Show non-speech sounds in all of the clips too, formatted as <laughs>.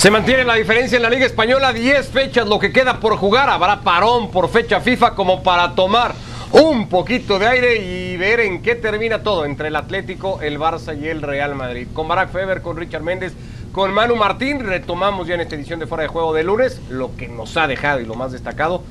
Se mantiene la diferencia en la Liga Española, 10 fechas lo que queda por jugar. Habrá parón por fecha FIFA como para tomar un poquito de aire y ver en qué termina todo entre el Atlético, el Barça y el Real Madrid. Con Barack Feber, con Richard Méndez, con Manu Martín, retomamos ya en esta edición de Fuera de Juego de lunes lo que nos ha dejado y lo más destacado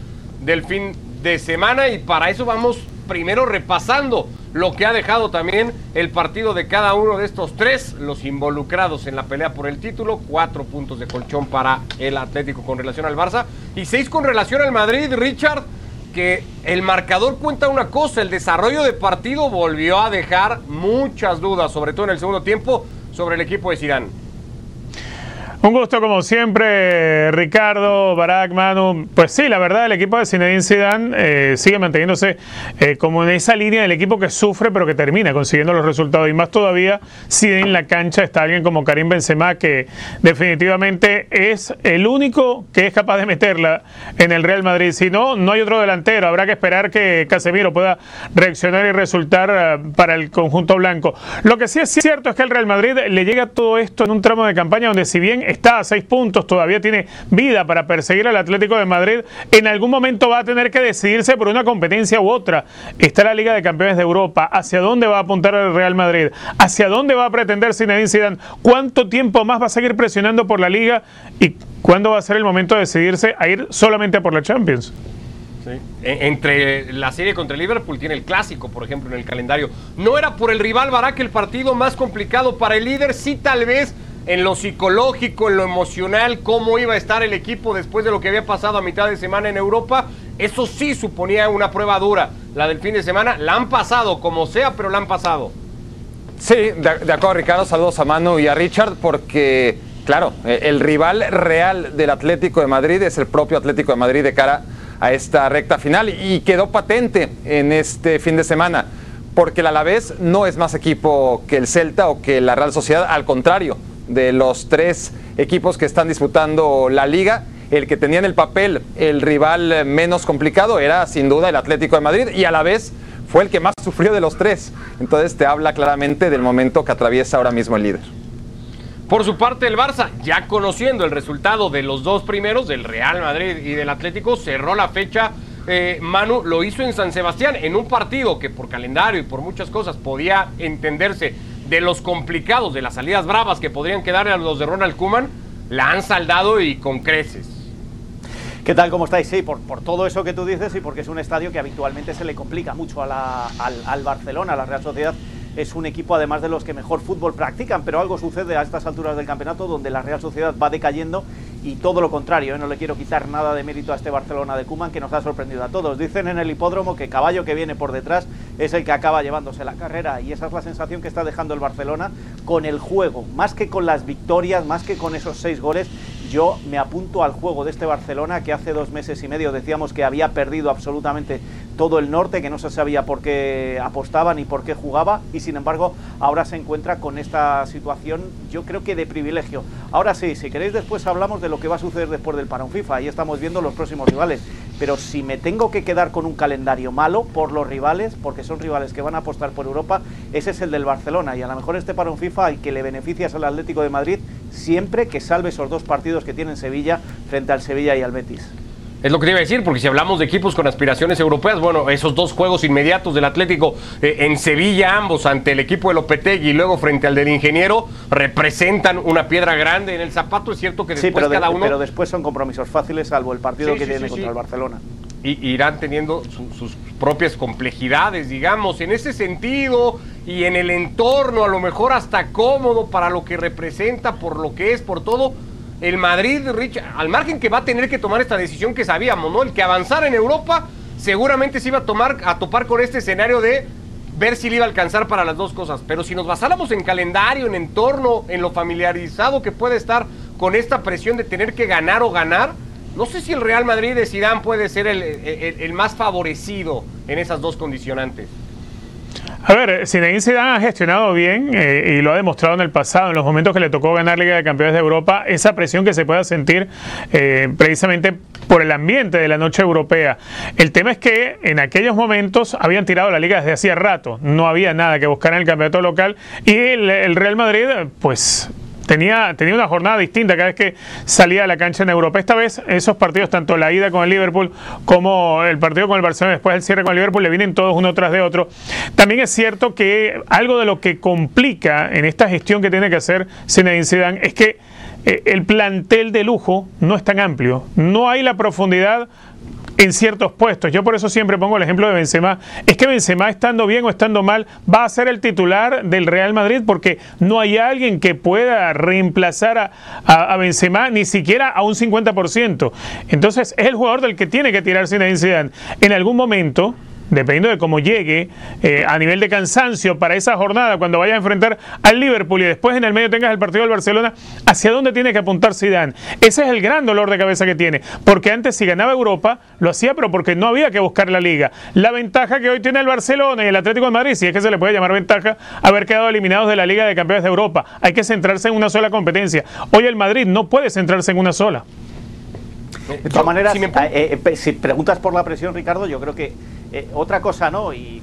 del fin de semana y para eso vamos primero repasando lo que ha dejado también el partido de cada uno de estos tres, los involucrados en la pelea por el título, cuatro puntos de colchón para el Atlético con relación al Barça y seis con relación al Madrid, Richard, que el marcador cuenta una cosa, el desarrollo de partido volvió a dejar muchas dudas, sobre todo en el segundo tiempo, sobre el equipo de Zidane. Un gusto como siempre, Ricardo, Barak, Manu. Pues sí, la verdad, el equipo de Zinedine Zidane eh, sigue manteniéndose eh, como en esa línea del equipo que sufre pero que termina consiguiendo los resultados. Y más todavía si en la cancha está alguien como Karim Benzema que definitivamente es el único que es capaz de meterla en el Real Madrid. Si no, no hay otro delantero. Habrá que esperar que Casemiro pueda reaccionar y resultar eh, para el conjunto blanco. Lo que sí es cierto es que el Real Madrid le llega todo esto en un tramo de campaña donde si bien está a seis puntos, todavía tiene vida para perseguir al Atlético de Madrid, en algún momento va a tener que decidirse por una competencia u otra. Está la Liga de Campeones de Europa, ¿hacia dónde va a apuntar el Real Madrid? ¿Hacia dónde va a pretender Zinedine Zidane? ¿Cuánto tiempo más va a seguir presionando por la Liga? ¿Y cuándo va a ser el momento de decidirse a ir solamente por la Champions? E, entre la serie contra Liverpool tiene el clásico, por ejemplo, en el calendario. No era por el rival Barak el partido más complicado para el líder, sí tal vez en lo psicológico, en lo emocional, cómo iba a estar el equipo después de lo que había pasado a mitad de semana en Europa. Eso sí suponía una prueba dura. La del fin de semana la han pasado, como sea, pero la han pasado. Sí, de, acuerdo, Ricardo. Saludos a Manu y a Richard, porque, claro, eh, el rival real del Atlético de Madrid es el propio Atlético de Madrid de cara a esta recta final y quedó patente en este fin de semana porque el Alavés no es más equipo que el Celta o que la Real Sociedad, al contrario, de los tres equipos que están disputando la liga. El que tenía en el papel el rival menos complicado era sin duda el Atlético de Madrid y a la vez fue el que más sufrió de los tres. Entonces te habla claramente del momento que atraviesa ahora mismo el líder. Por su parte, el Barça, ya conociendo el resultado de los dos primeros, del Real Madrid y del Atlético, cerró la fecha. Eh, Manu lo hizo en San Sebastián, en un partido que por calendario y por muchas cosas podía entenderse de los complicados, de las salidas bravas que podrían quedar a los de Ronald Kuman, la han saldado y con creces. ¿Qué tal? ¿Cómo estáis? Sí, por, por, todo eso que tú dices y porque es un estadio que habitualmente se le complica mucho al, al Barcelona, a la Real Sociedad es un equipo además de los que mejor fútbol practican, pero algo sucede a estas alturas del campeonato donde la Real Sociedad va decayendo y todo lo contrario, ¿eh? no le quiero quitar nada de mérito a este Barcelona de Cuman que nos ha sorprendido a todos. Dicen en el hipódromo que caballo que viene por detrás es el que acaba llevándose la carrera y esa es la sensación que está dejando el Barcelona con el juego, más que con las victorias, más que con esos seis goles. Yo me apunto al juego de este Barcelona que hace dos meses y medio decíamos que había perdido absolutamente todo el norte, que no se sabía por qué apostaba ni por qué jugaba y sin embargo ahora se encuentra con esta situación yo creo que de privilegio. Ahora sí, si queréis después hablamos de lo que va a suceder después del parón FIFA, ahí estamos viendo los próximos rivales, pero si me tengo que quedar con un calendario malo por los rivales, porque son rivales que van a apostar por Europa, ese es el del Barcelona. Y a lo mejor este parón FIFA al que le beneficias al Atlético de Madrid siempre que salve esos dos partidos que tiene Sevilla frente al Sevilla y al Betis. Es lo que te iba a decir, porque si hablamos de equipos con aspiraciones europeas, bueno, esos dos juegos inmediatos del Atlético eh, en Sevilla, ambos ante el equipo de Lopetegui y luego frente al del Ingeniero, representan una piedra grande en el zapato. Es cierto que después pero cada uno. Pero después son compromisos fáciles, salvo el partido que tiene contra el Barcelona. Irán teniendo sus propias complejidades, digamos, en ese sentido y en el entorno, a lo mejor hasta cómodo para lo que representa, por lo que es, por todo el Madrid, Rich, al margen que va a tener que tomar esta decisión que sabíamos, ¿no? El que avanzara en Europa seguramente se iba a tomar a topar con este escenario de ver si le iba a alcanzar para las dos cosas. Pero si nos basáramos en calendario, en entorno, en lo familiarizado que puede estar con esta presión de tener que ganar o ganar, no sé si el Real Madrid de Zidane puede ser el, más favorecido en esas dos condicionantes. A ver, Zinedine Zidane ha gestionado bien eh, y lo ha demostrado en el pasado, en los momentos que le tocó ganar Liga de Campeones de Europa, esa presión que se pueda sentir eh, precisamente por el ambiente de la noche europea. El tema es que en aquellos momentos habían tirado la liga desde hacía rato, no había nada que buscar en el campeonato local y el Real Madrid, pues tenía, tenía una jornada distinta cada vez que salía a la cancha en Europa. Esta vez esos partidos, tanto la ida con el Liverpool como el partido con el Barcelona, después el cierre con el Liverpool, le vienen todos uno tras de otro. También es cierto que algo de lo que complica en esta gestión que tiene que hacer Zinedine Zidane es que eh, el plantel de lujo no es tan amplio. No hay la profundidad en ciertos puestos. Yo por eso siempre pongo el ejemplo de Benzema. Es que Benzema estando bien o estando mal va a ser el titular del Real Madrid porque no hay alguien que pueda reemplazar a, a, Benzema ni siquiera a un 50%. Entonces es el jugador del que tiene que tirarse en Zidane. En algún momento dependiendo de cómo llegue eh, a nivel de cansancio para esa jornada, cuando vaya a enfrentar al Liverpool y después en el medio tengas el partido del Barcelona, ¿hacia dónde tiene que apuntar Zidane? Ese es el gran dolor de cabeza que tiene, porque antes si ganaba Europa, lo hacía, pero porque no había que buscar la liga. La ventaja que hoy tiene el Barcelona y el Atlético de Madrid, si es que se le puede llamar ventaja, haber quedado eliminados de la Liga de Campeones de Europa. Hay que centrarse en una sola competencia. Hoy el Madrid no puede centrarse en una sola. De todas maneras, si, eh, eh, si preguntas por la presión, Ricardo, yo creo que eh, otra cosa no, y,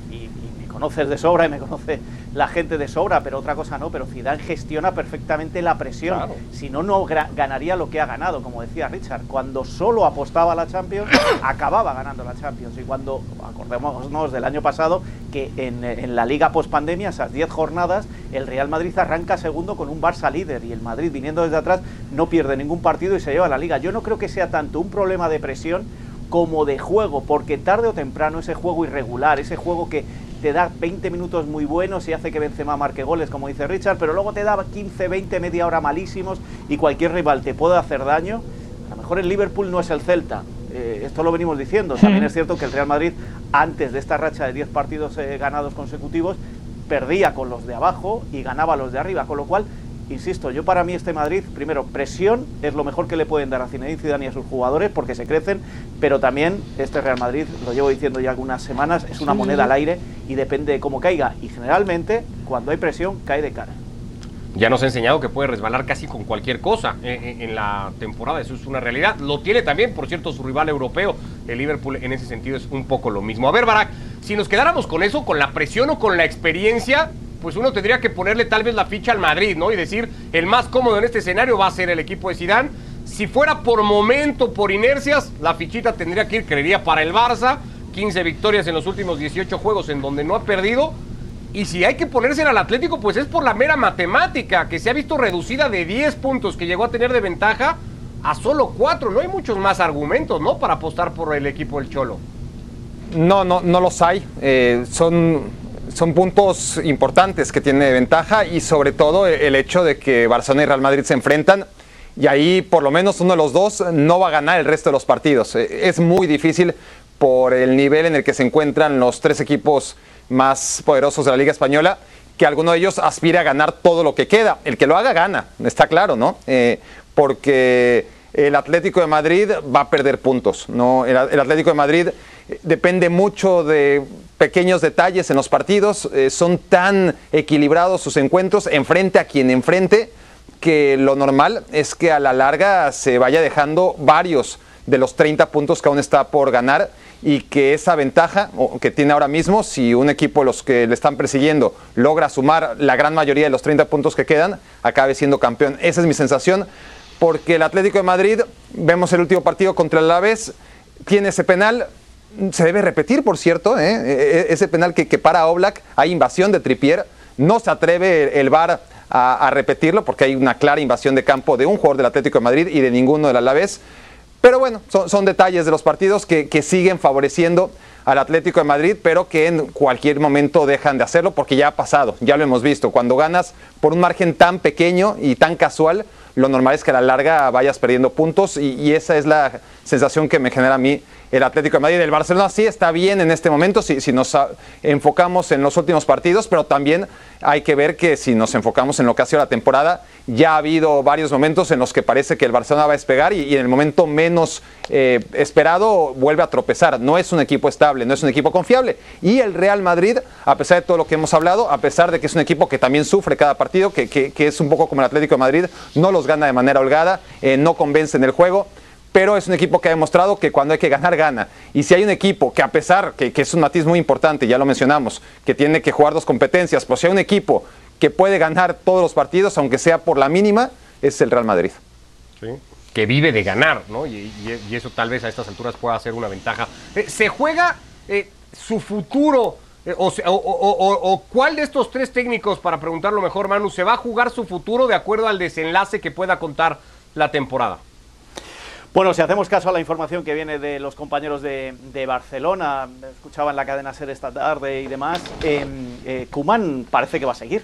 me conoces de sobra y me conoce la gente de sobra, pero otra cosa no, pero Zidane gestiona perfectamente la presión. Si no, no ganaría lo que ha ganado, como decía Richard. Cuando solo apostaba a la Champions, <coughs> acababa ganando la Champions. Y cuando, acordémonos del año pasado, que en, en la Liga post-pandemia, esas 10 jornadas, el Real Madrid arranca segundo con un Barça líder y el Madrid viniendo desde atrás no pierde ningún partido y se lleva la Liga. Yo no creo que sea tanto un problema de presión como de juego, porque tarde o temprano ese juego irregular, ese juego que te da 20 minutos muy buenos y hace que Benzema marque goles, como dice Richard, pero luego te da 15, 20, media hora malísimos y cualquier rival te puede hacer daño. A lo mejor el Liverpool no es el Celta, eh, esto lo venimos diciendo. También es cierto que el Real Madrid, antes de esta racha de 10 partidos eh, ganados consecutivos, perdía con los de abajo y ganaba los de arriba, con lo cual insisto, yo para mí este Madrid, primero, presión es lo mejor que le pueden dar a Zinedine Zidane y a sus jugadores porque se crecen, pero también este Real Madrid, lo llevo diciendo ya algunas semanas, es una moneda al aire y depende de cómo caiga. Y generalmente, cuando hay presión, cae de cara. Ya nos ha enseñado que puede resbalar casi con cualquier cosa eh, eh, en la temporada, eso es una realidad. Lo tiene también, por cierto, su rival europeo, el Liverpool, en ese sentido es un poco lo mismo. A ver, Barak, si nos quedáramos con eso, con la presión o con la experiencia, pues uno tendría que ponerle tal vez la ficha al Madrid, ¿no? Y decir, el más cómodo en este escenario va a ser el equipo de Sidán. Si fuera por momento, por inercias, la fichita tendría que ir, creería, para el Barça. 15 victorias en los últimos 18 juegos en donde no ha perdido. Y si hay que ponerse al Atlético, pues es por la mera matemática, que se ha visto reducida de 10 puntos que llegó a tener de ventaja a solo 4. No hay muchos más argumentos, ¿no? Para apostar por el equipo del Cholo. No, no, no los hay. Eh, son son puntos importantes que tiene de ventaja y sobre todo el hecho de que Barcelona y Real Madrid se enfrentan y ahí por lo menos uno de los dos no va a ganar el resto de los partidos. Eh, es muy difícil por el nivel en el que se encuentran los tres equipos más poderosos de la Liga Española que alguno de ellos aspire a ganar todo lo que queda. El que lo haga gana, está claro, ¿no? Eh, porque el Atlético de Madrid va a perder puntos, ¿no? el Atlético de Madrid depende mucho de pequeños detalles en los partidos, eh, son tan equilibrados sus encuentros, enfrente a quien enfrente, que lo normal es que a la larga se vaya dejando varios de los 30 puntos que aún está por ganar y que esa ventaja que tiene ahora mismo, si un equipo los que le están persiguiendo logra sumar la gran mayoría de los 30 puntos que quedan, acabe siendo campeón. Esa es mi sensación, porque el Atlético de Madrid, vemos el último partido contra el Alavés, tiene ese penal, se debe repetir, por cierto, ¿eh? E, e, ese penal que, para Oblak, hay invasión de Tripier, no se atreve el VAR a, repetirlo porque hay una clara invasión de campo de un jugador del Atlético de Madrid y de ninguno del Alavés. Pero bueno, son, detalles de los partidos que, que, siguen favoreciendo al Atlético de Madrid, pero que en cualquier momento dejan de hacerlo porque ya ha pasado, ya lo hemos visto. Cuando ganas por un margen tan pequeño y tan casual, lo normal es que a la larga vayas perdiendo puntos y, esa es la sensación que me genera a mí el Atlético de Madrid. El Barcelona sí está bien en este momento si, si nos enfocamos en los últimos partidos, pero también hay que ver que si nos enfocamos en lo que ha sido la temporada, ya ha habido varios momentos en los que parece que el Barcelona va a despegar y, en el momento menos eh, esperado vuelve a tropezar. No es un equipo estable, no es un equipo confiable. Y el Real Madrid, a pesar de todo lo que hemos hablado, a pesar de que es un equipo que también sufre cada partido, que, es un poco como el Atlético de Madrid, no los gana de manera holgada, eh, no convence en el juego pero es un equipo que ha demostrado que cuando hay que ganar, gana. Y si hay un equipo que a pesar, que, que, es un matiz muy importante, ya lo mencionamos, que tiene que jugar dos competencias, pues si hay un equipo que puede ganar todos los partidos, aunque sea por la mínima, es el Real Madrid. Sí. Que vive de ganar, ¿no? Y, eso tal vez a estas alturas pueda ser una ventaja. Eh, ¿Se juega eh, su futuro? eh, o- o cuál de estos tres técnicos, para preguntarlo mejor, Manu, se va a jugar su futuro de acuerdo al desenlace que pueda contar la temporada? Bueno, si hacemos caso a la información que viene de los compañeros de, Barcelona, escuchaba en la cadena SER esta tarde y demás, eh, eh, Koeman parece que va a seguir.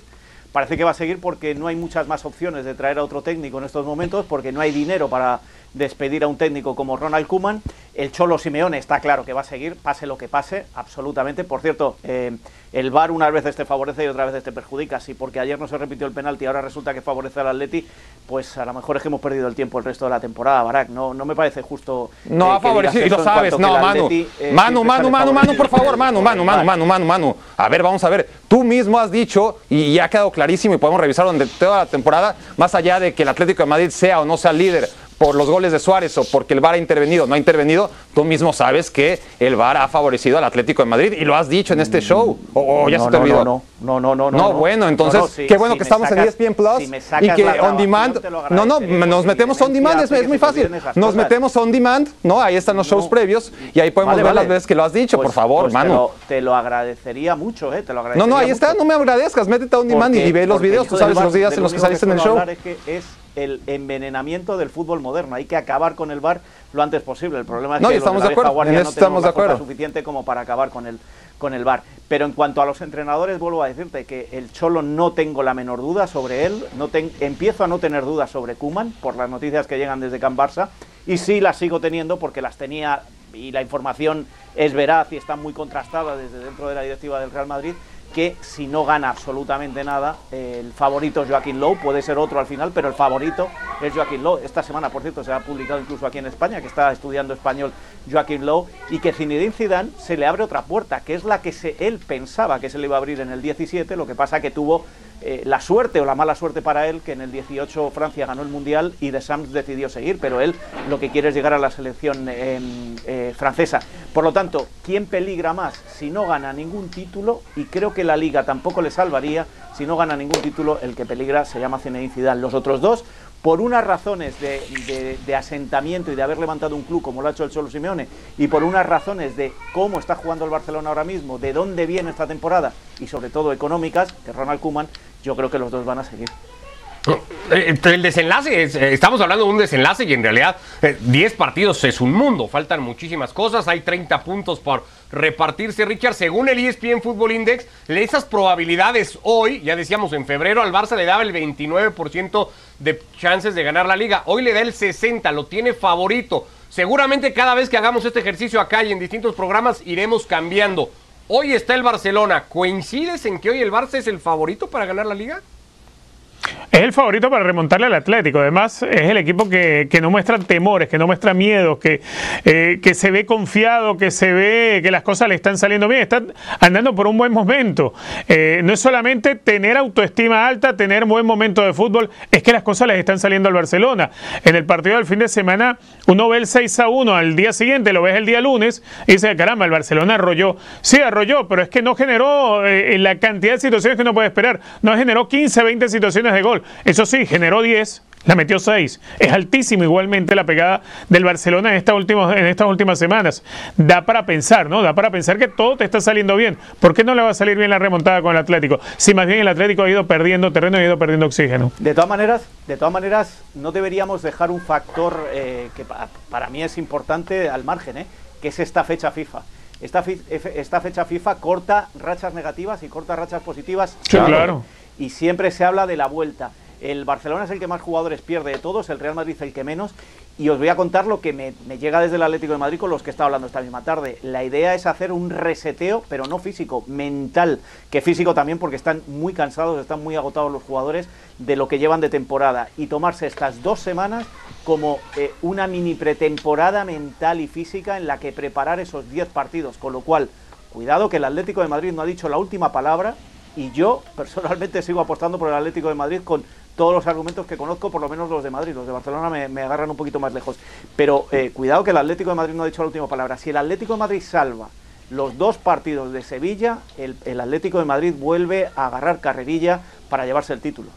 Parece que va a seguir porque no hay muchas más opciones de traer a otro técnico en estos momentos, porque no hay dinero para despedir a un técnico como Ronald Koeman. El Cholo Simeone está claro que va a seguir, pase lo que pase, absolutamente. Por cierto, eh, el VAR unas veces te favorece y otras veces te perjudica. Si porque ayer no se repitió el penalti y ahora resulta que favorece al Atleti, pues a lo mejor es que hemos perdido el tiempo el resto de la temporada, Barak. No, no me parece justo. No eh, ha que favorecido, y lo sabes. No, el Manu. Atleti, eh, Manu, Manu, Manu, Manu, por favor, Manu, Manu, el Manu. Manu, Manu, Manu. A ver, vamos a ver. Tú mismo has dicho, y ya ha quedado clarísimo, y podemos revisar durante toda la temporada, más allá de que el Atlético de Madrid sea o no sea líder por los goles de Suárez o porque el VAR ha intervenido o no ha intervenido, tú mismo sabes que el VAR ha favorecido al Atlético de Madrid y lo has dicho en este show. O, o ya no, se te no, olvidó. no, no, no, no, no, No, bueno, entonces, sí, qué bueno si que estamos sacas- en ESPN Plus si y que on demand. No, no, nos metemos on demand, es, muy fácil. Nos metemos on demand, ¿no? Ahí están los shows No. previos y ahí podemos Vale, ver vale. las veces que lo has dicho, Pues- por favor, pues te Manu. lo- Te lo, agradecería mucho, ¿eh? Te lo No, agradecería no, ahí está, no me agradezcas, métete a on demand y, Porque- y ve los videos, tú sabes los días en lo los que saliste en el show. El envenenamiento del fútbol moderno. Hay que acabar con el VAR lo antes posible. El problema es No, que los estamos la de vieja acuerdo, guardia no tenemos de la acuerdo. suficiente como para acabar con el con el VAR. Pero en cuanto a los entrenadores, vuelvo a decirte que el Cholo no tengo la menor duda sobre él. No ten- empiezo a no tener dudas sobre Kuman por las noticias que llegan desde Can Barça. Y sí las sigo teniendo porque las tenía y la información es veraz y está muy contrastada desde dentro de la directiva del Real Madrid que si no gana absolutamente nada, el favorito es Joaquín Lowe, puede ser otro al final, pero el favorito es Joaquín Lowe. Esta semana, por cierto, se ha publicado incluso aquí en España, que está estudiando español Joaquín Lowe, y que Zinedine Zidane se le abre otra puerta, que es la que se, él pensaba que se le iba a abrir en el 17, lo que pasa que tuvo eh, la suerte o la mala suerte para él, que en el 18 Francia ganó el Mundial y De Sams decidió seguir, pero él lo que quiere es llegar a la selección eh, eh, francesa. Por lo tanto, ¿quién peligra más si no gana ningún título? Y creo que la Liga tampoco le salvaría si no gana ningún título, el que peligra se llama Zinedine Zidane. Los otros dos, por unas razones de, de- asentamiento y de haber levantado un club como lo ha hecho el Cholo Simeone, y por unas razones de cómo está jugando el Barcelona ahora mismo, de dónde viene esta temporada, y sobre todo económicas, que Ronald Koeman, yo creo que los dos van a seguir. Eh, El desenlace, es, eh, estamos hablando de un desenlace y en realidad eh, 10 partidos es un mundo, faltan muchísimas cosas, hay 30 puntos por repartirse, Richard, según el ESPN Football Index, esas probabilidades hoy, ya decíamos en febrero al Barça le daba el 29% de chances de ganar la liga, hoy le da el 60%, lo tiene favorito, seguramente cada vez que hagamos este ejercicio acá y en distintos programas iremos cambiando. Hoy está el Barcelona, ¿coincides en que hoy el Barça es el favorito para ganar la liga? Es el favorito para remontarle al Atlético. Además, es el equipo que, que no muestra temores, que no muestra miedos, que, eh, que se ve confiado, que se ve que las cosas le están saliendo bien. Está andando por un buen momento. Eh, no es solamente tener autoestima alta, tener buen momento de fútbol, es que las cosas les están saliendo al Barcelona. En el partido del fin de semana, uno ve el 6 a 1 al día siguiente, lo ves el día lunes, y dice, caramba, el Barcelona arrolló. Sí, arrolló, pero es que no generó eh, la cantidad de situaciones que uno puede esperar. No generó 15, 20 situaciones de gol. Eso sí, generó 10, la metió 6. Es altísimo igualmente la pegada del Barcelona en, esta última- en estas últimas semanas. Da para pensar, ¿no? Da para pensar que todo te está saliendo bien. ¿Por qué no le va a salir bien la remontada con el Atlético? Si más bien el Atlético ha ido perdiendo terreno y ha ido perdiendo oxígeno. De todas maneras, de todas maneras, no deberíamos dejar un factor eh, que pa- para mí es importante al margen, ¿eh? que es esta fecha FIFA. Esta, fi- esta fecha FIFA corta rachas negativas y corta rachas positivas. Sí, claro. Y siempre se habla de la vuelta. El Barcelona es el que más jugadores pierde de todos, el Real Madrid el que menos. Y os voy a contar lo que me, llega desde el Atlético de Madrid con los que está hablando esta misma tarde. La idea es hacer un reseteo, pero no físico, mental. Que físico también porque están muy cansados, están muy agotados los jugadores de lo que llevan de temporada. Y tomarse estas dos semanas como eh, una mini pretemporada mental y física en la que preparar esos 10 partidos. Con lo cual, cuidado que el Atlético de Madrid no ha dicho la última palabra y yo personalmente sigo apostando por el Atlético de Madrid con todos los argumentos que conozco, por lo menos los de Madrid. Los de Barcelona me, agarran un poquito más lejos. Pero eh, cuidado que el Atlético de Madrid no ha dicho la última palabra. Si el Atlético de Madrid salva los dos partidos de Sevilla, el, el Atlético de Madrid vuelve a agarrar carrerilla para llevarse el título.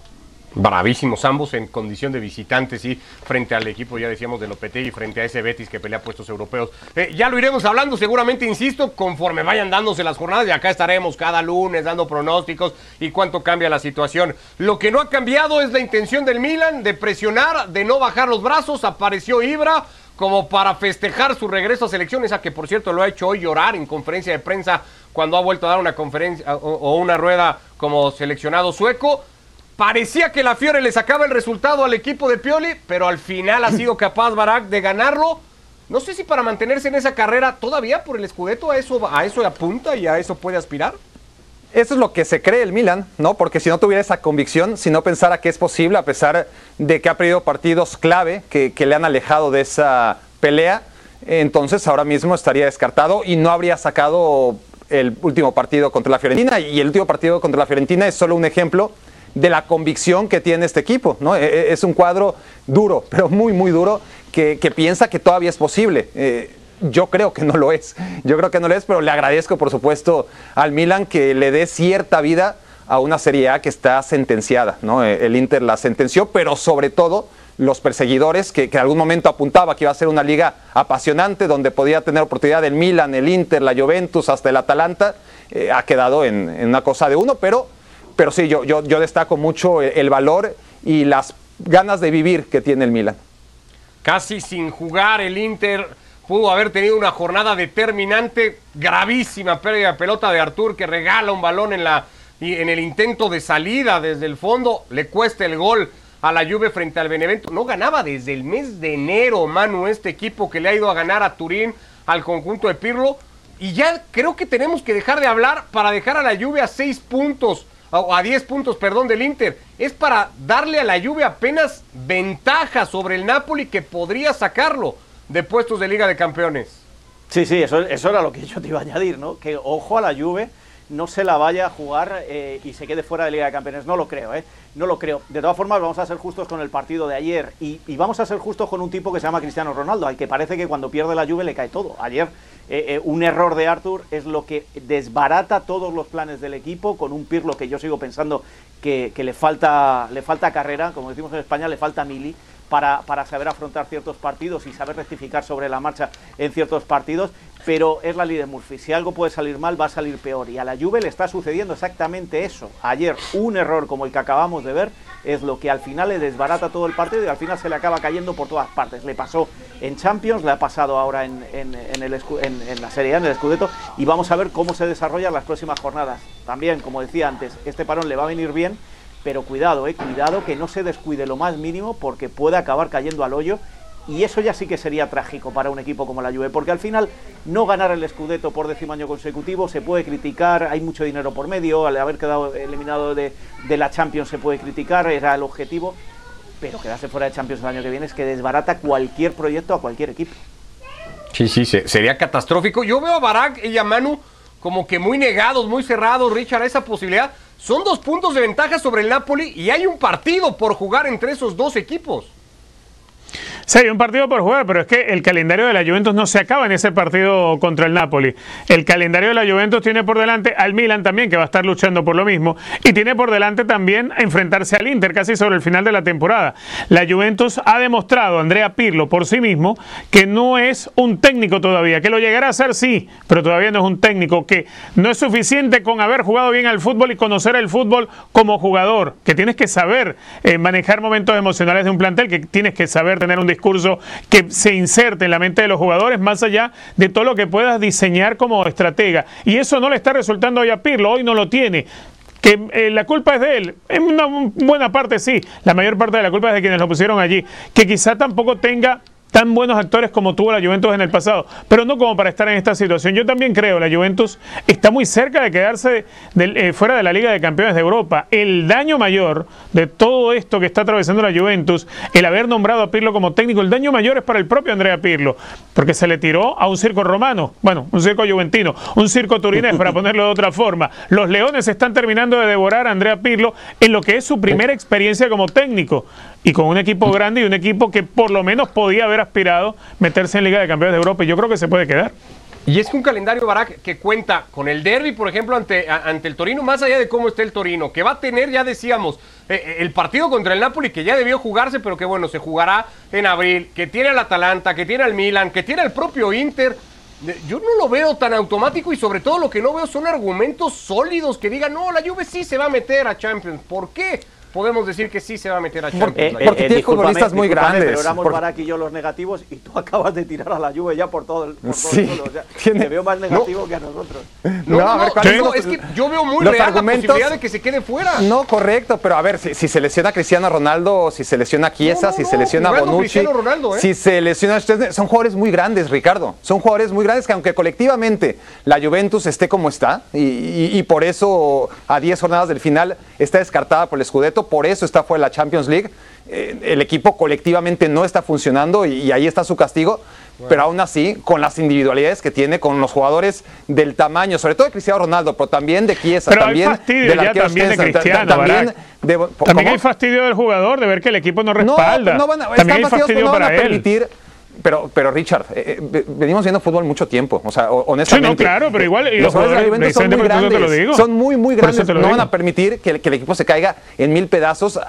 Bravísimos ambos en condición de visitantes y frente al equipo, ya decíamos, de Lopetegui, frente a ese Betis que pelea puestos europeos. Eh, ya lo iremos hablando seguramente, insisto, conforme vayan dándose las jornadas y acá estaremos cada lunes dando pronósticos y cuánto cambia la situación. Lo que no ha cambiado es la intención del Milan de presionar, de no bajar los brazos. Apareció Ibra como para festejar su regreso a selecciones, a que por cierto lo ha hecho hoy llorar en conferencia de prensa cuando ha vuelto a dar una conferencia o, o una rueda como seleccionado sueco. Parecía que la Fiore le sacaba el resultado al equipo de Pioli, pero al final ha sido capaz Barak de ganarlo. No sé si para mantenerse en esa carrera todavía por el Scudetto a eso, a eso apunta y a eso puede aspirar. Eso es lo que se cree el Milan, ¿no? Porque si no tuviera esa convicción, si no pensara que es posible, a pesar de que ha perdido partidos clave que, que le han alejado de esa pelea, entonces ahora mismo estaría descartado y no habría sacado el último partido contra la Fiorentina. Y el último partido contra la Fiorentina es solo un ejemplo de la convicción que tiene este equipo. ¿no? E, e, Es un cuadro duro, <laughs> pero muy, muy duro, que, piensa que todavía es posible. Eh, yo creo que no lo es. Yo creo que no lo es, pero le agradezco, por supuesto, al Milan que le dé cierta vida a una Serie A que está sentenciada. ¿no? Eh, El Inter la sentenció, pero sobre todo los perseguidores, que, que en algún momento apuntaba que iba a ser una liga apasionante, donde podía tener oportunidad el Milan, el Inter, la Juventus, hasta el Atalanta, eh, ha quedado en una cosa de uno, pero pero sí, yo, yo, yo destaco mucho el, valor y las ganas de vivir que tiene el Milan. Casi sin jugar el Inter pudo haber tenido una jornada determinante, gravísima pérdida de pelota de Artur que regala un balón en, la, en el intento de salida desde el fondo, le cuesta el gol a la Juve frente al Benevento. No ganaba desde el mes de enero, Manu, este equipo que le ha ido a ganar a Turín, al conjunto de Pirlo. Y ya creo que tenemos que dejar de hablar para dejar a la Juve a seis puntos, a 10 puntos, perdón, del Inter. Es para darle a la Juve apenas ventaja sobre el Napoli que podría sacarlo de puestos de Liga de Campeones. Sí, sí, eso, eso era lo que yo te iba a añadir, ¿no? Que ojo a la Juve, no se la vaya a jugar eh, y se quede fuera de Liga de Campeones. No lo creo, ¿eh? No lo creo. De todas formas, vamos a ser justos con el partido de ayer y, vamos a ser justos con un tipo que se llama Cristiano Ronaldo, al que parece que cuando pierde la Juve le cae todo. Ayer eh, eh, un error de Arthur es lo que desbarata todos los planes del equipo con un Pirlo que yo sigo pensando que, que le, falta, le falta carrera, como decimos en España, le falta mili para, para saber afrontar ciertos partidos y saber rectificar sobre la marcha en ciertos partidos, pero es la ley de Murphy. Si algo puede salir mal, va a salir peor. Y a la Juve le está sucediendo exactamente eso. Ayer, un error como el que acabamos de ver es lo que al final le desbarata todo el partido y al final se le acaba cayendo por todas partes. Le pasó en Champions, le ha pasado ahora en, en, el, la Serie A, en el Scudetto, y vamos a ver cómo se desarrollan las próximas jornadas. También, como decía antes, este parón le va a venir bien, pero cuidado, eh, cuidado que no se descuide lo más mínimo porque puede acabar cayendo al hoyo y eso ya sí que sería trágico para un equipo como la Juve, porque al final no ganar el Scudetto por décimo año consecutivo se puede criticar, hay mucho dinero por medio, al haber quedado eliminado de, de la Champions se puede criticar, era el objetivo, pero quedarse fuera de Champions el año que viene es que desbarata cualquier proyecto a cualquier equipo. Sí, sí, se- sería catastrófico. Yo veo a Barak y a Manu como que muy negados, muy cerrados, Richard, esa posibilidad. Son dos puntos de ventaja sobre el Napoli y hay un partido por jugar entre esos dos equipos. Sí, hay un partido por jugar, pero es que el calendario de la Juventus no se acaba en ese partido contra el Napoli. El calendario de la Juventus tiene por delante al Milan también, que va a estar luchando por lo mismo, y tiene por delante también enfrentarse al Inter casi sobre el final de la temporada. La Juventus ha demostrado, Andrea Pirlo, por sí mismo, que no es un técnico todavía, que lo llegará a ser sí, pero todavía no es un técnico, que no es suficiente con haber jugado bien al fútbol y conocer el fútbol como jugador, que tienes que saber eh, manejar momentos emocionales de un plantel, que tienes que saber tener un discurso que se inserte en la mente de los jugadores más allá de todo lo que puedas diseñar como estratega. Y eso no le está resultando hoy a Pirlo, hoy no lo tiene. Que eh, la culpa es de él. En una buena parte sí, la mayor parte de la culpa es de quienes lo pusieron allí. Que quizá tampoco tenga tan buenos actores como tuvo la Juventus en el pasado, pero no como para estar en esta situación. Yo también creo, la Juventus está muy cerca de quedarse del- eh, fuera de la Liga de Campeones de Europa. El daño mayor de todo esto que está atravesando la Juventus, el haber nombrado a Pirlo como técnico, el daño mayor es para el propio Andrea Pirlo, porque se le tiró a un circo romano, bueno, un circo juventino, un circo turinés, para <laughs> ponerlo de otra forma. Los Leones están terminando de devorar a Andrea Pirlo en lo que es su primera experiencia como técnico y con un equipo grande y un equipo que por lo menos podía haber aspirado meterse en Liga de Campeones de Europa y yo creo que se puede quedar. Y es un calendario, Barak, que cuenta con el derby, por ejemplo, ante, ante el Torino, más allá de cómo esté el Torino, que va a tener, ya decíamos, eh, eh, el partido contra el Napoli, que ya debió jugarse, pero que bueno, se jugará en abril, que tiene al Atalanta, que tiene al Milan, que tiene al propio Inter. Yo no lo veo tan automático y sobre todo lo que no veo son argumentos sólidos que digan, no, la Juve sí se va a meter a Champions. ¿Por qué? Podemos decir que sí se va a meter a Champions. Eh, porque eh, tiene futbolistas muy grandes. Pero éramos por... Barak y yo los negativos y tú <laughs> acabas de tirar a la Juve ya por todo el por sí. todo o sea, Te veo más negativo no. que a nosotros. No, no, a ver, no, es que yo veo muy real la posibilidad de que se quede fuera. No, correcto, pero a ver, si, si se lesiona Cristiano Ronaldo, si se lesiona Chiesa, si se lesiona Bonucci, Ronaldo, ¿eh? si se lesiona son jugadores muy grandes, Ricardo. Son jugadores muy grandes que aunque colectivamente la Juventus esté como está y, y, y por eso a 10 jornadas del final está descartada por el Scudetto, por eso está fuera la Champions League. Eh, el equipo colectivamente no está funcionando y, ahí está su castigo. Pero aún así, con las individualidades que tiene, con los jugadores del tamaño, sobre todo de Cristiano Ronaldo, pero también de Chiesa, pero también hay fastidio ya también de Cristiano, también, de, también hay fastidio del jugador de ver que el equipo no respalda. No, no van a, también hay fastidio para él. permitir pero, pero Richard, eh, eh, venimos viendo fútbol mucho tiempo. O sea, honestamente. Sí, no, claro, pero igual. Los jugadores de la son muy grandes. Son muy, muy grandes. No van a permitir que, que, el equipo se caiga en mil pedazos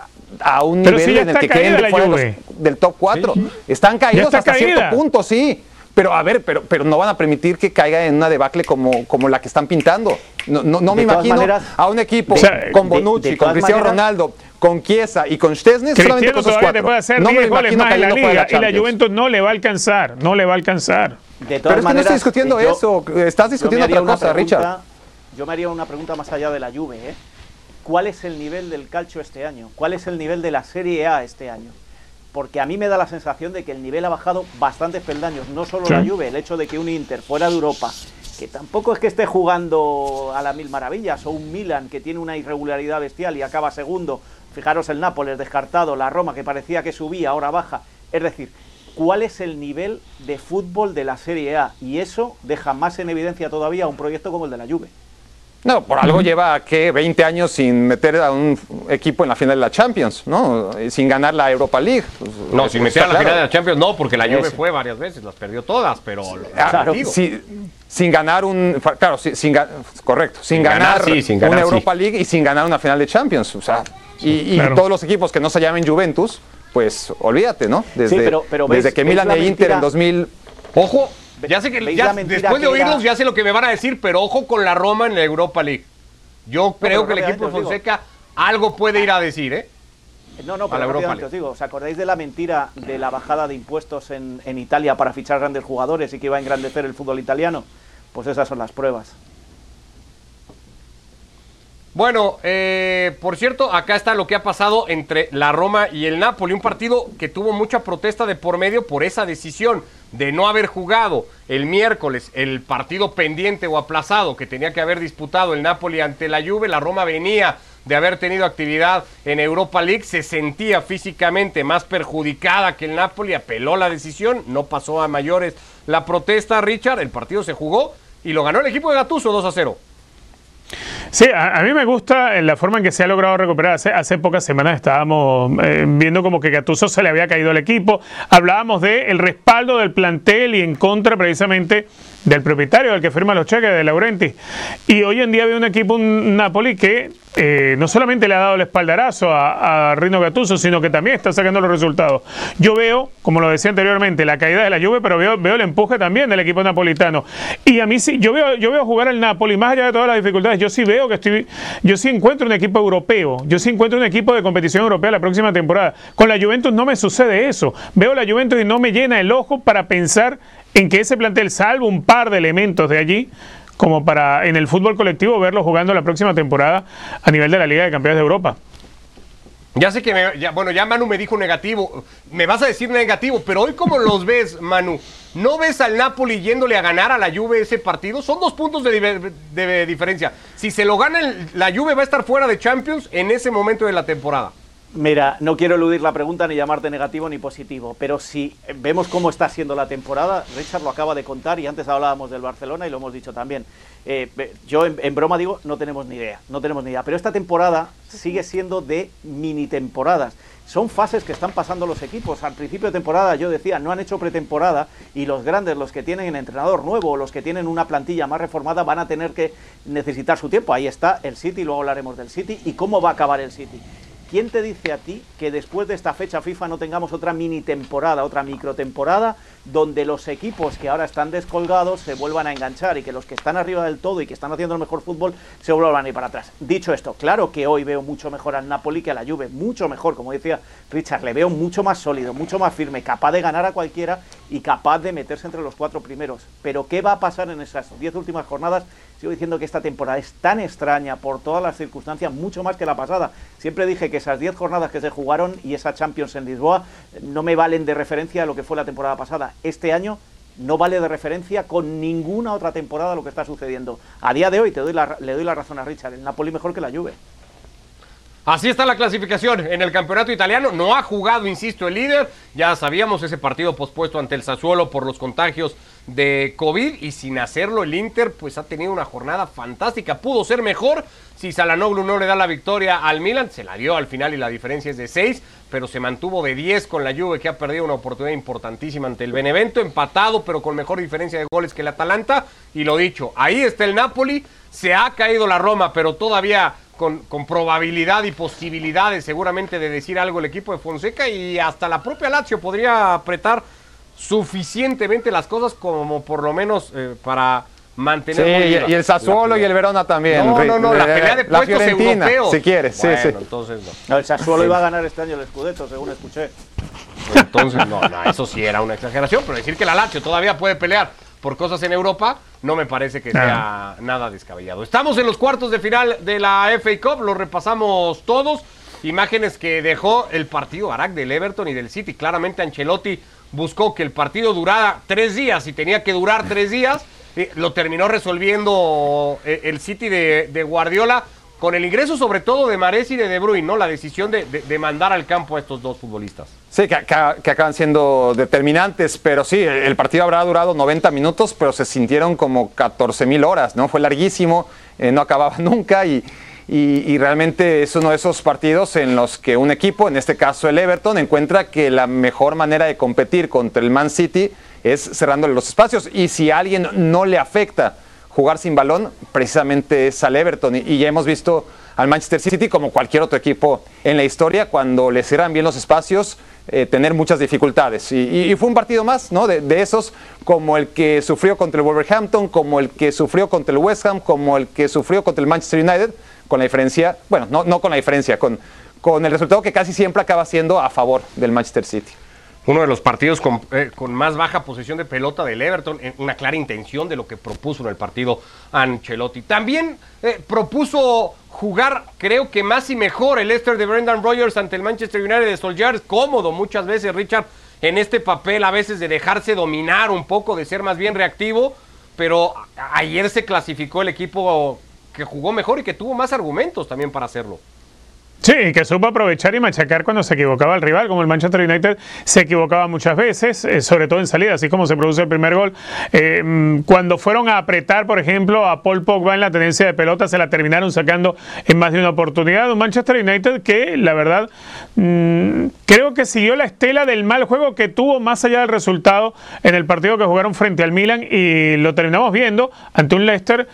a un nivel en el que queden de fuera de los, del top 4. Están caídos hasta cierto punto, sí. Pero a ver, pero, pero no van a permitir que caiga en una debacle como, como la que están pintando. No, no, no me imagino a un equipo con Bonucci, con Cristiano Ronaldo, con Chiesa y con Stesnes solamente con esos cuatro. puede hacer no 10 goles más en la liga y la Juventus no le va a alcanzar, no le va a alcanzar. De todas Pero es que no estoy discutiendo eso, estás discutiendo otra cosa, Richard. Yo me haría una pregunta más allá de la Juve, ¿eh? ¿Cuál es el nivel del calcio este año? ¿Cuál es el nivel de la Serie A este año? porque a mí me da la sensación de que el nivel ha bajado bastantes peldaños, no solo la Juve, el hecho de que un Inter fuera de Europa, que tampoco es que esté jugando a las mil maravillas, o un Milan que tiene una irregularidad bestial y acaba segundo, fijaros el Nápoles descartado, la Roma que parecía que subía, ahora baja, es decir, ¿cuál es el nivel de fútbol de la Serie A? Y eso deja más en evidencia todavía un proyecto como el de la Juve. No, por algo lleva, ¿qué? 20 años sin meter a un equipo en la final de la Champions, ¿no? Sin ganar la Europa League. No, sin meter a la final de la Champions, no, porque la Juve fue varias veces, las perdió todas, pero... Claro, sin ganar un... Claro, sin, correcto, sin, ganar, una Europa League y sin ganar una final de Champions, o sea... Y, todos los equipos que no se llamen Juventus, pues olvídate, ¿no? Desde, desde que Milan e Inter en 2000... Ojo, ya sé que después de oírlos ya sé lo que me van a decir, pero ojo con la Roma en la Europa League. Yo creo que el equipo de Fonseca algo puede ir a decir, ¿eh? No, no, pero os digo, ¿os acordáis de la mentira de la bajada de impuestos en, en Italia para fichar grandes jugadores y que iba a engrandecer el fútbol italiano? Pues esas son las pruebas. Bueno, eh, por cierto, acá está lo que ha pasado entre la Roma y el Napoli, un partido que tuvo mucha protesta de por medio por esa decisión de no haber jugado el miércoles el partido pendiente o aplazado que tenía que haber disputado el Napoli ante la Juve. La Roma venía de haber tenido actividad en Europa League, se sentía físicamente más perjudicada que el Napoli, apeló la decisión, no pasó a mayores la protesta, Richard, el partido se jugó y lo ganó el equipo de Gatuso 2 a 0. Sí, a, mí me gusta la forma en que se ha logrado recuperar. Hace, pocas semanas estábamos eh, viendo como que Gattuso se le había caído al equipo. Hablábamos de el respaldo del plantel y en contra precisamente del propietario, del que firma los cheques, de Laurenti. Y hoy en día veo un equipo, un Napoli, que eh, no solamente le ha dado el espaldarazo a, a Rino Gattuso, sino que también está sacando los resultados. Yo veo, como lo decía anteriormente, la caída de la lluvia, pero veo, veo el empuje también del equipo napolitano. Y a mí sí, yo veo, yo veo jugar al Napoli, más allá de todas las dificultades, yo sí veo que estoy, yo sí encuentro un equipo europeo, yo sí encuentro un equipo de competición europea la próxima temporada. Con la Juventus no me sucede eso. Veo la Juventus y no me llena el ojo para pensar en que ese plantel, salvo un par de elementos de allí, como para en el fútbol colectivo verlo jugando la próxima temporada a nivel de la Liga de Campeones de Europa. Ya sé que, ya, bueno, ya Manu me dijo negativo, me vas a decir negativo, pero hoy cómo los ves, Manu, ¿no ves al Napoli yéndole a ganar a la Juve ese partido? Son dos puntos de, de diferencia. Si se lo gana la Juve va a estar fuera de Champions en ese momento de la temporada. Mira, no quiero eludir la pregunta ni llamarte negativo ni positivo, pero si vemos cómo está siendo la temporada, Richard lo acaba de contar y antes hablábamos del Barcelona y lo hemos dicho también. Eh, yo en, broma digo, no tenemos ni idea, no tenemos ni idea, pero esta temporada sigue siendo de mini temporadas. Son fases que están pasando los equipos. Al principio de temporada yo decía, no han hecho pretemporada y los grandes, los que tienen el entrenador nuevo o los que tienen una plantilla más reformada van a tener que necesitar su tiempo. Ahí está el City, luego hablaremos del City y cómo va a acabar el City. ¿Quién te dice a ti que después de esta fecha FIFA no tengamos otra mini temporada, otra micro temporada, donde los equipos que ahora están descolgados se vuelvan a enganchar y que los que están arriba del todo y que están haciendo el mejor fútbol se vuelvan a ir para atrás? Dicho esto, claro que hoy veo mucho mejor al Napoli que a la Juve, mucho mejor, como decía Richard, le veo mucho más sólido, mucho más firme, capaz de ganar a cualquiera y capaz de meterse entre los cuatro primeros. Pero ¿qué va a pasar en esas diez últimas jornadas? Sigo diciendo que esta temporada es tan extraña por todas las circunstancias, mucho más que la pasada. Siempre dije que esas 10 jornadas que se jugaron y esa Champions en Lisboa no me valen de referencia a lo que fue la temporada pasada. Este año no vale de referencia con ninguna otra temporada lo que está sucediendo. A día de hoy te doy le doy la razón a Richard, el Napoli mejor que la Juve. Así está la clasificación en el campeonato italiano. No ha jugado, insisto, el líder. Ya sabíamos ese partido pospuesto ante el Sassuolo por los contagios de COVID y sin hacerlo el Inter pues ha tenido una jornada fantástica. Pudo ser mejor si Salanoglu no le da la victoria al Milan. Se la dio al final y la diferencia es de 6, pero se mantuvo de 10 con la Juve que ha perdido una oportunidad importantísima ante el Benevento. Empatado pero con mejor diferencia de goles que el Atalanta. Y lo dicho, ahí está el Napoli. Se ha caído la Roma pero todavía con, probabilidad y posibilidades seguramente de decir algo el equipo de Fonseca y hasta la propia Lazio podría apretar suficientemente las cosas como por lo menos eh, para mantener y, el Sassuolo y el Verona también. No, no, no, la pelea de puestos europeos. Si quieres, sí, sí. Entonces no. El Sassuolo iba a ganar este año el Scudetto, según escuché. Entonces no, no, eso sí era una exageración, pero decir que la Lazio todavía puede pelear por cosas en Europa, no me parece que sea nada descabellado. Estamos en los cuartos de final de la FA Cup, lo repasamos todos. Imágenes que dejó el partido Barak del Everton y del City. Claramente Ancelotti buscó que el partido durara tres días y tenía que durar tres días. lo terminó resolviendo eh, el City de Guardiola con el ingreso sobre todo de Mares y de De Bruyne, ¿no? La decisión de, mandar al campo a estos dos futbolistas. Sí, que, acaban siendo determinantes, pero sí, el partido habrá durado 90 minutos, pero se sintieron como 14 mil horas, ¿no? Fue larguísimo, eh, no acababa <laughs> nunca y, y, realmente es uno de esos partidos en los que un equipo, en este caso el Everton, encuentra que la mejor manera de competir contra el Man City es cerrándole los espacios y si a alguien no le afecta jugar sin balón precisamente es al Everton. Y, ya hemos visto al Manchester City como cualquier otro equipo en la historia, cuando le cierran bien los espacios, eh, tener muchas dificultades. Y, fue un partido más, ¿no? De, esos como el que sufrió contra el Wolverhampton, como el que sufrió contra el West Ham, como el que sufrió contra el Manchester United, con la diferencia, bueno, no, no con la diferencia, con, con el resultado que casi siempre acaba siendo a favor del Manchester City uno de los partidos eh, con, más baja posición de pelota del Everton, una clara intención de lo que propuso en el partido Ancelotti. También eh, propuso jugar, creo que más y mejor, el Leicester de Brendan Rodgers ante el Manchester United de Solskjaer, cómodo muchas veces Richard en este papel, a veces de dejarse dominar un poco, de ser más bien reactivo, pero ayer se clasificó el equipo que jugó mejor y que tuvo más argumentos también para hacerlo. Sí, que supo aprovechar y machacar cuando se equivocaba el rival, como el Manchester United se equivocaba muchas veces, eh, sobre todo en salida, así como se produce el primer gol. Eh, mm, cuando fueron a apretar, por ejemplo, a Paul Pogba en la tenencia de pelota, se la terminaron sacando en más de una oportunidad. Un Manchester United que, la verdad, mm, creo que siguió la estela del mal juego que tuvo más allá del resultado en el partido que jugaron frente al Milan y lo terminamos viendo ante un Leicester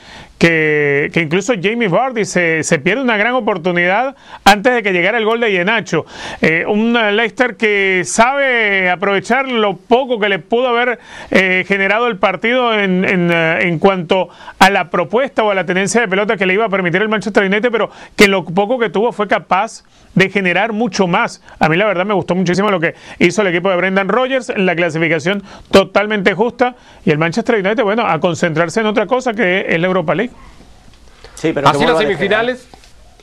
que, incluso Jamie Vardy se, se, pierde una gran oportunidad antes de que llegara el gol de Ienacho. Eh, un Leicester que sabe aprovechar lo poco que le pudo haber eh, generado el partido en, eh, en, cuanto a la propuesta o a la tendencia de pelota que le iba a permitir el Manchester United, pero que lo poco que tuvo fue capaz de generar mucho más. A mí la verdad me gustó muchísimo lo que hizo el equipo de Brendan Rodgers en la clasificación totalmente justa y el Manchester United, bueno, a concentrarse en otra cosa que es la Europa League. Sí, pero Así las semifinales.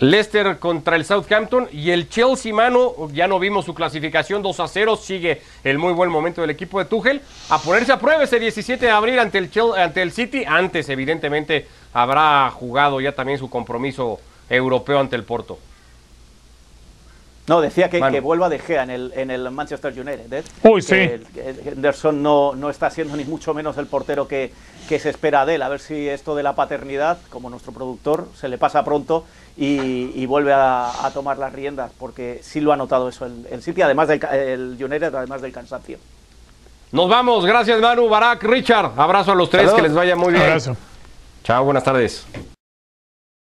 Leicester contra el Southampton y el Chelsea, mano, ya no vimos su clasificación 2 a 0, sigue el muy buen momento del equipo de Tuchel, a ponerse a prueba ese 17 de abril ante el, ante el City, antes evidentemente habrá jugado ya también su compromiso europeo ante el Porto. No, decía que, que vuelva De Gea en el, en el Manchester United. ¿eh? Uy, sí. Que- que Henderson no, no está siendo ni mucho menos el portero que, que se espera de él. A ver si esto de la paternidad, como nuestro productor, se le pasa pronto y, y vuelve a, a tomar las riendas, porque sí lo ha notado eso el, el City, además del el United, además del cansancio. Nos vamos. Gracias, Manu, Barak, Richard. Abrazo a los tres. Que les vaya muy bien. Abrazo. Chao, buenas tardes.